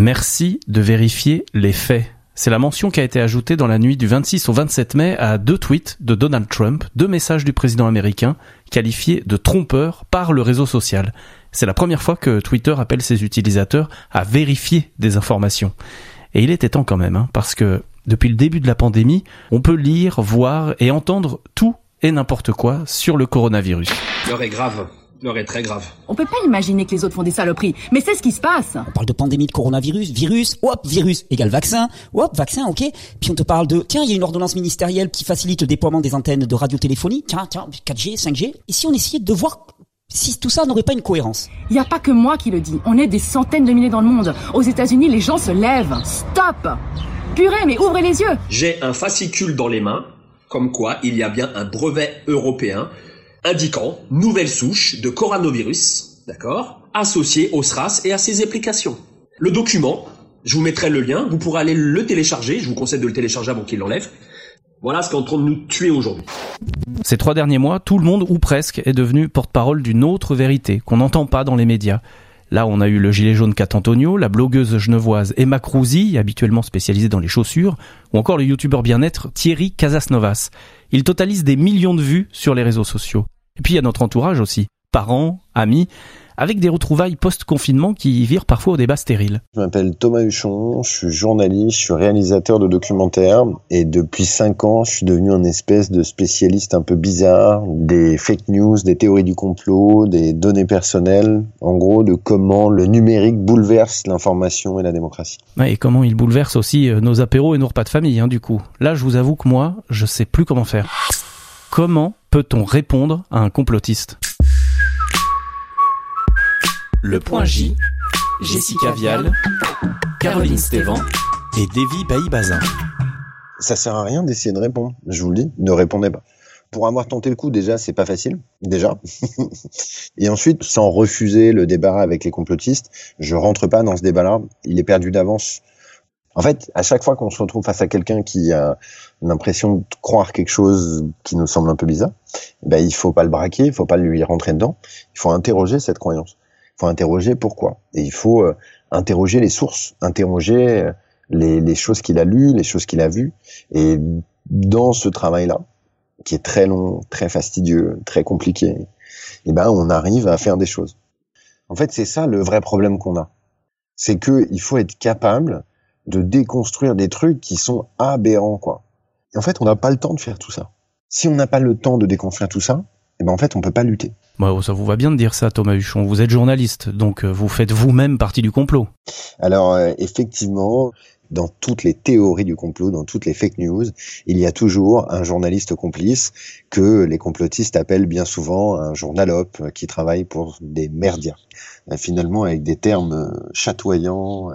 Merci de vérifier les faits. C'est la mention qui a été ajoutée dans la nuit du 26 au 27 mai à deux tweets de Donald Trump, deux messages du président américain qualifiés de trompeurs par le réseau social. C'est la première fois que Twitter appelle ses utilisateurs à vérifier des informations. Et il était temps quand même, hein, parce que depuis le début de la pandémie, on peut lire, voir et entendre tout et n'importe quoi sur le coronavirus. L'heure est grave. L'heure est très grave. On peut pas imaginer que les autres font des saloperies, mais c'est ce qui se passe. On parle de pandémie de coronavirus, virus, hop, virus égale vaccin, hop, vaccin, ok. Puis on te parle de, tiens, il y a une ordonnance ministérielle qui facilite le déploiement des antennes de radiotéléphonie, tiens, tiens, 4G, 5G. Et si on essayait de voir si tout ça n'aurait pas une cohérence? Il n'y a pas que moi qui le dis. On est des centaines de milliers dans le monde. Aux États-Unis, les gens se lèvent. Stop Purée, mais ouvrez les yeux J'ai un fascicule dans les mains, comme quoi il y a bien un brevet européen indiquant nouvelle souche de coronavirus, d'accord, associée au SRAS et à ses applications. Le document, je vous mettrai le lien, vous pourrez aller le télécharger, je vous conseille de le télécharger avant qu'il l'enlève. Voilà ce qui est en train de nous tuer aujourd'hui. Ces trois derniers mois, tout le monde, ou presque, est devenu porte-parole d'une autre vérité qu'on n'entend pas dans les médias. Là, on a eu le gilet jaune Cat Antonio, la blogueuse genevoise Emma Cruzy, habituellement spécialisée dans les chaussures, ou encore le youtubeur bien-être Thierry Casasnovas. Il totalise des millions de vues sur les réseaux sociaux. Et puis il y a notre entourage aussi, parents, amis, avec des retrouvailles post-confinement qui virent parfois au débat stérile. Je m'appelle Thomas Huchon, je suis journaliste, je suis réalisateur de documentaires et depuis cinq ans, je suis devenu un espèce de spécialiste un peu bizarre des fake news, des théories du complot, des données personnelles, en gros de comment le numérique bouleverse l'information et la démocratie. et comment il bouleverse aussi euh, nos apéros et nos repas de famille, hein, du coup. Là, je vous avoue que moi, je sais plus comment faire. Comment peut-on répondre à un complotiste Le point J, Jessica Vial, Caroline Stévan et Davy Bailly-Bazin. Ça sert à rien d'essayer de répondre, je vous le dis, ne répondez pas. Pour avoir tenté le coup, déjà, c'est pas facile, déjà. Et ensuite, sans refuser le débat avec les complotistes, je rentre pas dans ce débat-là. Il est perdu d'avance. En fait, à chaque fois qu'on se retrouve face à quelqu'un qui a l'impression de croire quelque chose qui nous semble un peu bizarre, ben, il faut pas le braquer, il faut pas lui rentrer dedans. Il faut interroger cette croyance. Il faut interroger pourquoi. Et il faut euh, interroger les sources, interroger euh, les, les choses qu'il a lues, les choses qu'il a vues. Et dans ce travail-là, qui est très long, très fastidieux, très compliqué, eh ben, on arrive à faire des choses. En fait, c'est ça le vrai problème qu'on a. C'est que il faut être capable de déconstruire des trucs qui sont aberrants, quoi. Et en fait, on n'a pas le temps de faire tout ça. Si on n'a pas le temps de déconstruire tout ça, eh ben en fait, on peut pas lutter. Bah, ça vous va bien de dire ça, Thomas Huchon. Vous êtes journaliste, donc euh, vous faites vous-même partie du complot. Alors, euh, effectivement, dans toutes les théories du complot, dans toutes les fake news, il y a toujours un journaliste complice que les complotistes appellent bien souvent un journalope qui travaille pour des merdias. Euh, finalement, avec des termes chatoyants,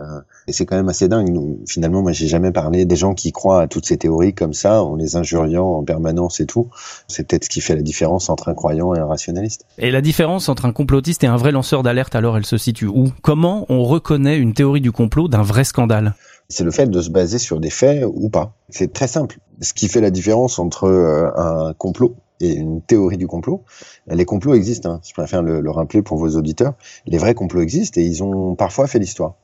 et c'est quand même assez dingue. Finalement, moi, j'ai jamais parlé des gens qui croient à toutes ces théories comme ça, en les injuriant en permanence et tout. C'est peut-être ce qui fait la différence entre un croyant et un rationaliste. Et la différence entre un complotiste et un vrai lanceur d'alerte, alors, elle se situe où? Comment on reconnaît une théorie du complot d'un vrai scandale? C'est le fait de se baser sur des faits ou pas. C'est très simple. Ce qui fait la différence entre euh, un complot et une théorie du complot. Les complots existent, hein. je préfère le, le rappeler pour vos auditeurs. Les vrais complots existent et ils ont parfois fait l'histoire.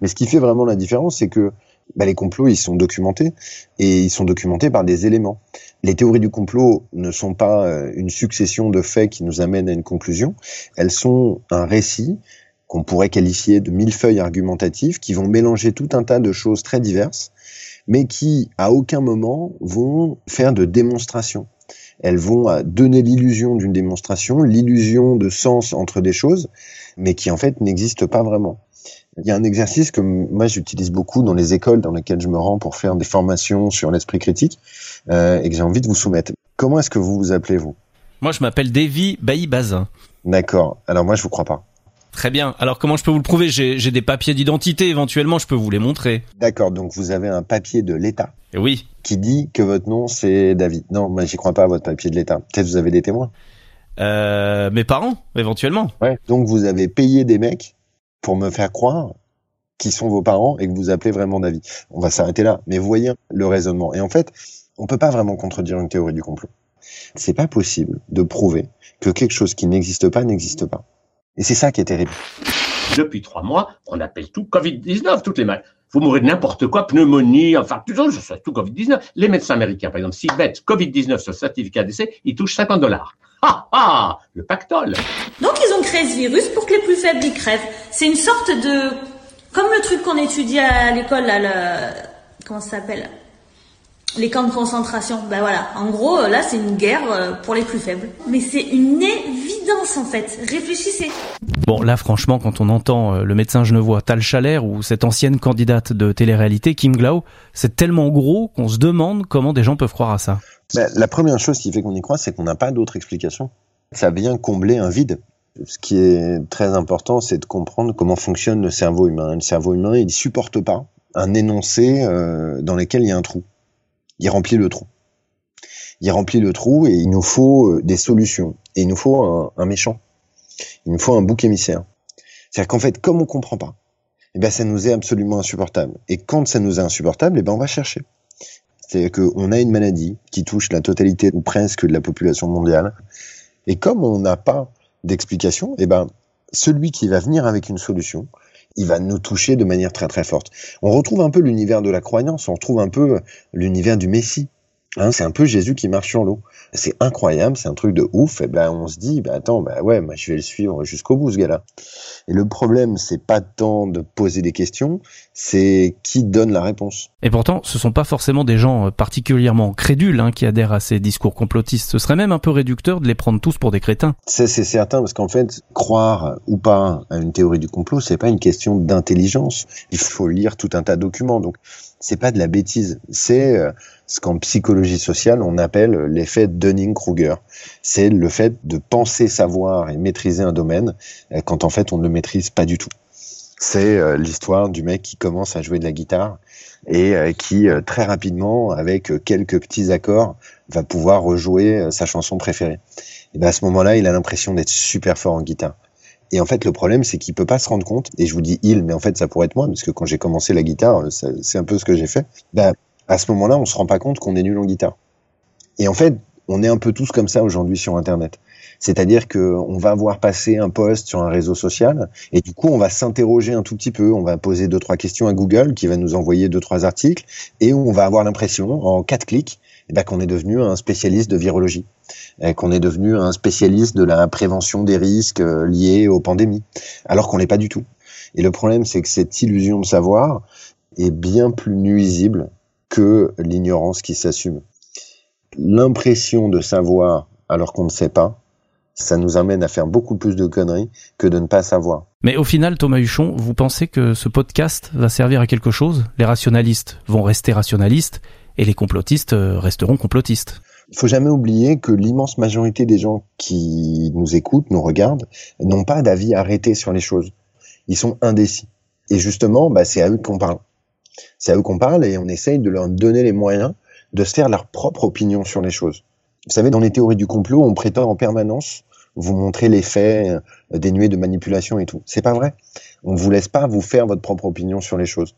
Mais ce qui fait vraiment la différence, c'est que bah, les complots, ils sont documentés et ils sont documentés par des éléments. Les théories du complot ne sont pas euh, une succession de faits qui nous amènent à une conclusion. Elles sont un récit qu'on pourrait qualifier de millefeuilles argumentatifs qui vont mélanger tout un tas de choses très diverses, mais qui, à aucun moment, vont faire de démonstration. Elles vont euh, donner l'illusion d'une démonstration, l'illusion de sens entre des choses, mais qui en fait n'existent pas vraiment. Il y a un exercice que moi j'utilise beaucoup dans les écoles dans lesquelles je me rends pour faire des formations sur l'esprit critique euh, et que j'ai envie de vous soumettre. Comment est-ce que vous vous appelez vous? Moi je m'appelle Davy Bailly-Bazin. D'accord. Alors moi je vous crois pas. Très bien. Alors comment je peux vous le prouver? J'ai des papiers d'identité éventuellement, je peux vous les montrer. D'accord, donc vous avez un papier de l'État. Oui. Qui dit que votre nom c'est David. Non, moi j'y crois pas à votre papier de l'État. Peut-être vous avez des témoins. Euh, mes parents, éventuellement. Ouais. Donc vous avez payé des mecs pour me faire croire qui sont vos parents et que vous appelez vraiment David. On va s'arrêter là. Mais vous voyez le raisonnement. Et en fait, on peut pas vraiment contredire une théorie du complot. C'est pas possible de prouver que quelque chose qui n'existe pas n'existe pas. Et c'est ça qui est terrible. Depuis trois mois, on appelle tout Covid-19, toutes les maladies. Vous mourrez de n'importe quoi, pneumonie, infarctus, je tout Covid-19. Les médecins américains, par exemple, s'ils mettent Covid-19 sur le certificat d'essai, ils touchent 50 dollars. Ah ah Le pactole Donc ils ont créé ce virus pour que les plus faibles y crèvent. C'est une sorte de... Comme le truc qu'on étudie à l'école, là, le... Comment ça s'appelle? Les camps de concentration. Ben voilà, en gros, là, c'est une guerre euh, pour les plus faibles. Mais c'est une évidence, en fait. Réfléchissez. Bon, là, franchement, quand on entend euh, le médecin genevois Tal Chaler ou cette ancienne candidate de télé-réalité, Kim Glau, c'est tellement gros qu'on se demande comment des gens peuvent croire à ça. Ben, la première chose qui fait qu'on y croit, c'est qu'on n'a pas d'autre explication. Ça vient combler un vide. Ce qui est très important, c'est de comprendre comment fonctionne le cerveau humain. Le cerveau humain, il supporte pas un énoncé euh, dans lequel il y a un trou il remplit le trou. Il remplit le trou et il nous faut euh, des solutions. Et il nous faut un, méchant. Il nous faut un bouc émissaire. C'est-à-dire qu'en fait, comme on comprend pas, eh ben, ça nous est absolument insupportable. Et quand ça nous est insupportable, eh ben, on va chercher. C'est-à-dire qu'on a une maladie qui touche la totalité ou presque de la population mondiale. Et comme on n'a pas d'explication, eh ben, celui qui va venir avec une solution, il va nous toucher de manière très très forte. On retrouve un peu l'univers de la croyance, on retrouve un peu l'univers du Messie. Hein, c'est un peu Jésus qui marche sur l'eau. C'est incroyable, c'est un truc de ouf. Et ben on se dit, ben attends, ben ouais, moi je vais le suivre jusqu'au bout ce gars-là. Et le problème, c'est pas tant de poser des questions, c'est qui donne la réponse. Et pourtant, ce sont pas forcément des gens euh, particulièrement crédules hein, qui adhèrent à ces discours complotistes. Ce serait même un peu réducteur de les prendre tous pour des crétins. C'est certain, parce qu'en fait, croire ou pas à une théorie du complot, c'est pas une question d'intelligence. Il faut lire tout un tas de documents. Donc c'est pas de la bêtise, c'est euh, ce qu'en psychologie sociale on appelle l'effet Dunning-Kruger. C'est le fait de penser savoir et maîtriser un domaine euh, quand en fait on ne le maîtrise pas du tout. C'est euh, l'histoire du mec qui commence à jouer de la guitare et qui très rapidement, avec quelques petits accords, va pouvoir rejouer sa chanson préférée. Et ben à ce moment-là, il a l'impression d'être super fort en guitare. Et en fait, le problème, c'est qu'il peut pas se rendre compte. Et je vous dis il, mais en fait, ça pourrait être moi, parce que quand j'ai commencé la guitare, c'est un peu ce que j'ai fait. Ben, à ce moment-là, on se rend pas compte qu'on est nul en guitare. Et en fait, on est un peu tous comme ça aujourd'hui sur Internet. C'est-à-dire qu'on va voir passer un post sur un réseau social et du coup on va s'interroger un tout petit peu, on va poser deux trois questions à Google qui va nous envoyer deux trois articles et on va avoir l'impression en quatre clics eh qu'on est devenu un spécialiste de virologie, qu'on est devenu un spécialiste de la prévention des risques euh, liés aux pandémies, alors qu'on l'est pas du tout. Et le problème, c'est que cette illusion de savoir est bien plus nuisible que l'ignorance qui s'assume. L'impression de savoir alors qu'on ne sait pas, ça nous amène à faire beaucoup plus de conneries que de ne pas savoir. Mais au final, Thomas Huchon, vous pensez que ce podcast va servir à quelque chose? Les rationalistes vont rester rationalistes et les complotistes euh, resteront complotistes. Il faut jamais oublier que l'immense majorité des gens qui nous écoutent, nous regardent, n'ont pas d'avis arrêté sur les choses. Ils sont indécis. Et justement, bah, c'est à eux qu'on parle. C'est à eux qu'on parle et on essaye de leur donner les moyens de se faire leur propre opinion sur les choses. Vous savez, dans les théories du complot, on prétend en permanence vous montrer les faits euh, dénués de manipulation et tout. C'est pas vrai. On vous laisse pas vous faire votre propre opinion sur les choses.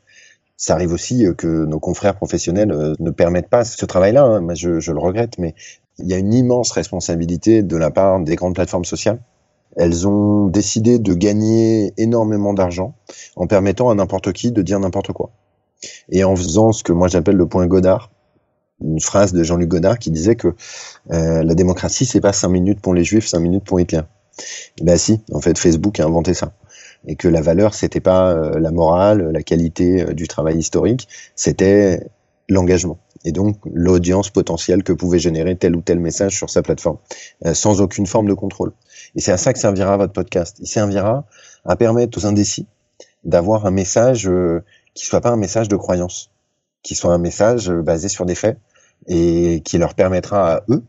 Ça arrive aussi euh, que nos confrères professionnels euh, ne permettent pas ce travail-là. Hein. Je, le regrette, mais il y a une immense responsabilité de la part des grandes plateformes sociales. Elles ont décidé de gagner énormément d'argent en permettant à n'importe qui de dire n'importe quoi. Et en faisant ce que moi j'appelle le point Godard, une phrase de Jean-Luc Godard qui disait que euh, la démocratie c'est pas cinq minutes pour les juifs, cinq minutes pour Hitler. Ben si, en fait Facebook a inventé ça et que la valeur c'était pas euh, la morale, la qualité euh, du travail historique, c'était l'engagement et donc l'audience potentielle que pouvait générer tel ou tel message sur sa plateforme, euh, sans aucune forme de contrôle. Et c'est à ça que servira votre podcast. Il servira à permettre aux indécis d'avoir un message qui soit pas un message de croyance, qui soit un message basé sur des faits et qui leur permettra à eux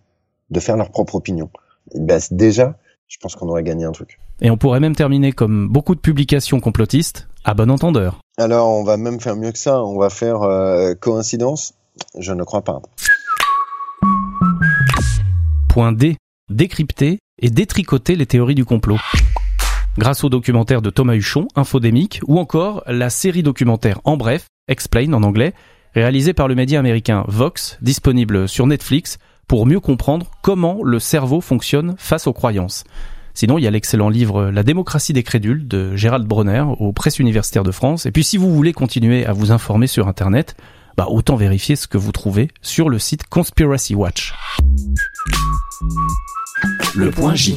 de faire leur propre opinion. Ben, déjà, je pense qu'on aurait gagné un truc. Et on pourrait même terminer comme beaucoup de publications complotistes, à bon entendeur. Alors on va même faire mieux que ça, on va faire euh, coïncidence Je ne crois pas. Point D. Décrypter et détricoter les théories du complot. Grâce au documentaire de Thomas Huchon, Infodémique, ou encore la série documentaire En bref, Explain en anglais, réalisée par le média américain Vox, disponible sur Netflix, pour mieux comprendre comment le cerveau fonctionne face aux croyances. Sinon, il y a l'excellent livre La démocratie des crédules de Gérald Bronner aux presses universitaires de France. Et puis si vous voulez continuer à vous informer sur Internet, bah, autant vérifier ce que vous trouvez sur le site Conspiracy Watch. Le point J.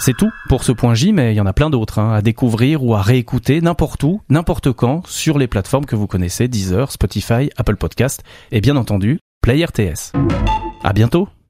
C'est tout pour ce point J, mais il y en a plein d'autres hein, à découvrir ou à réécouter n'importe où, n'importe quand, sur les plateformes que vous connaissez, Deezer, Spotify, Apple Podcast et bien entendu Player TS. À bientôt